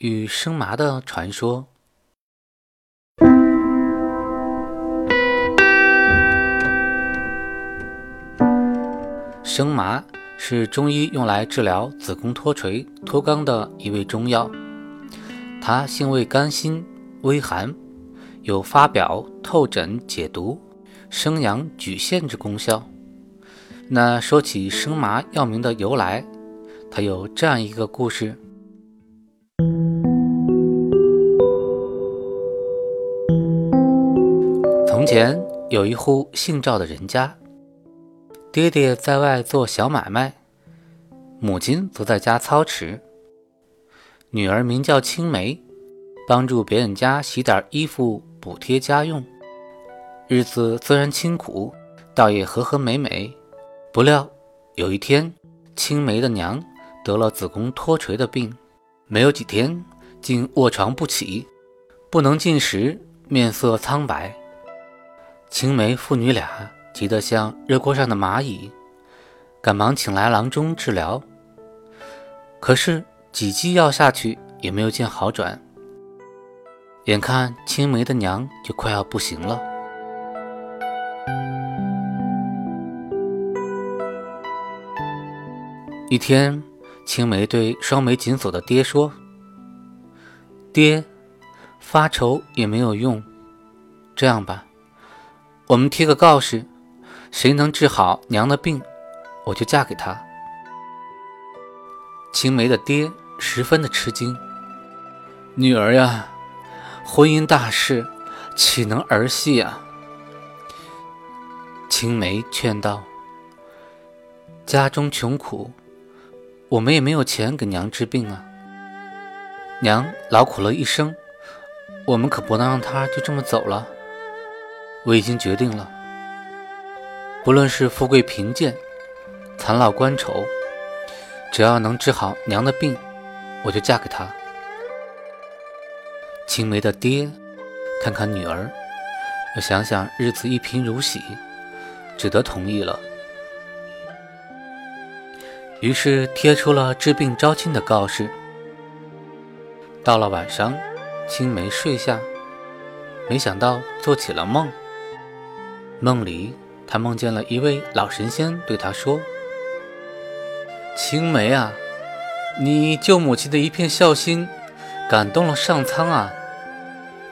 与生麻的传说。生麻是中医用来治疗子宫脱垂、脱肛的一味中药，它性味甘辛、微寒，有发表、透疹、解毒、生阳举陷之功效。那说起生麻药名的由来，它有这样一个故事。从前有一户姓赵的人家，爹爹在外做小买卖，母亲则在家操持。女儿名叫青梅，帮助别人家洗点衣服，补贴家用，日子虽然清苦，倒也和和美美。不料有一天，青梅的娘得了子宫脱垂的病，没有几天，竟卧床不起，不能进食，面色苍白。青梅父女俩急得像热锅上的蚂蚁，赶忙请来郎中治疗。可是几剂药下去也没有见好转，眼看青梅的娘就快要不行了。一天，青梅对双眉紧锁的爹说：“爹，发愁也没有用，这样吧。”我们贴个告示，谁能治好娘的病，我就嫁给他。青梅的爹十分的吃惊，女儿呀，婚姻大事岂能儿戏呀？青梅劝道：“家中穷苦，我们也没有钱给娘治病啊。娘劳苦了一生，我们可不能让她就这么走了。”我已经决定了，不论是富贵贫贱、残老关丑，只要能治好娘的病，我就嫁给他。青梅的爹看看女儿，又想想日子一贫如洗，只得同意了。于是贴出了治病招亲的告示。到了晚上，青梅睡下，没想到做起了梦。梦里，他梦见了一位老神仙，对他说：“青梅啊，你救母亲的一片孝心，感动了上苍啊！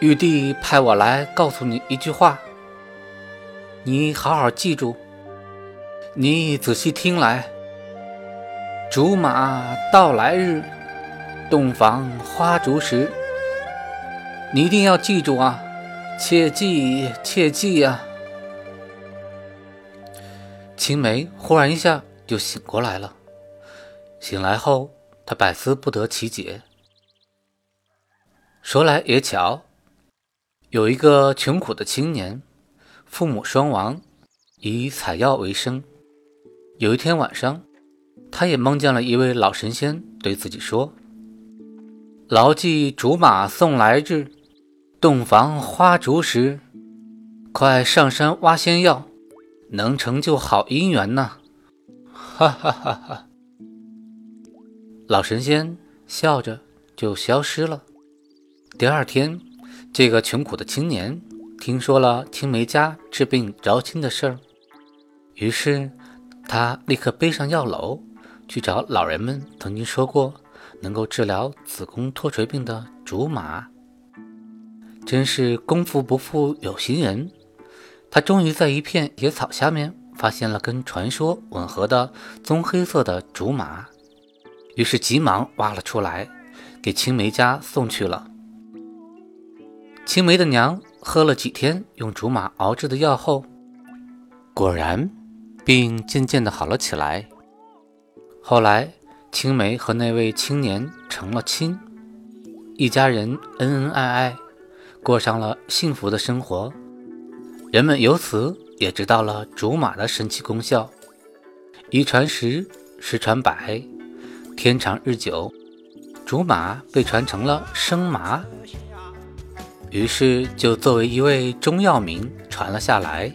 玉帝派我来告诉你一句话，你好好记住。你仔细听来，竹马到来日，洞房花烛时，你一定要记住啊！切记，切记呀！”青梅忽然一下就醒过来了。醒来后，她百思不得其解。说来也巧，有一个穷苦的青年，父母双亡，以采药为生。有一天晚上，他也梦见了一位老神仙，对自己说：“牢记竹马送来日，洞房花烛时，快上山挖仙药。”能成就好姻缘呢，哈哈哈哈！老神仙笑着就消失了。第二天，这个穷苦的青年听说了青梅家治病招亲的事儿，于是他立刻背上药篓去找老人们曾经说过能够治疗子宫脱垂病的竹马。真是功夫不负有心人。他终于在一片野草下面发现了跟传说吻合的棕黑色的竹马，于是急忙挖了出来，给青梅家送去了。青梅的娘喝了几天用竹马熬制的药后，果然病渐渐的好了起来。后来，青梅和那位青年成了亲，一家人恩恩爱爱，过上了幸福的生活。人们由此也知道了竹马的神奇功效。一传十，十传百，天长日久，竹马被传成了生麻，于是就作为一味中药名传了下来。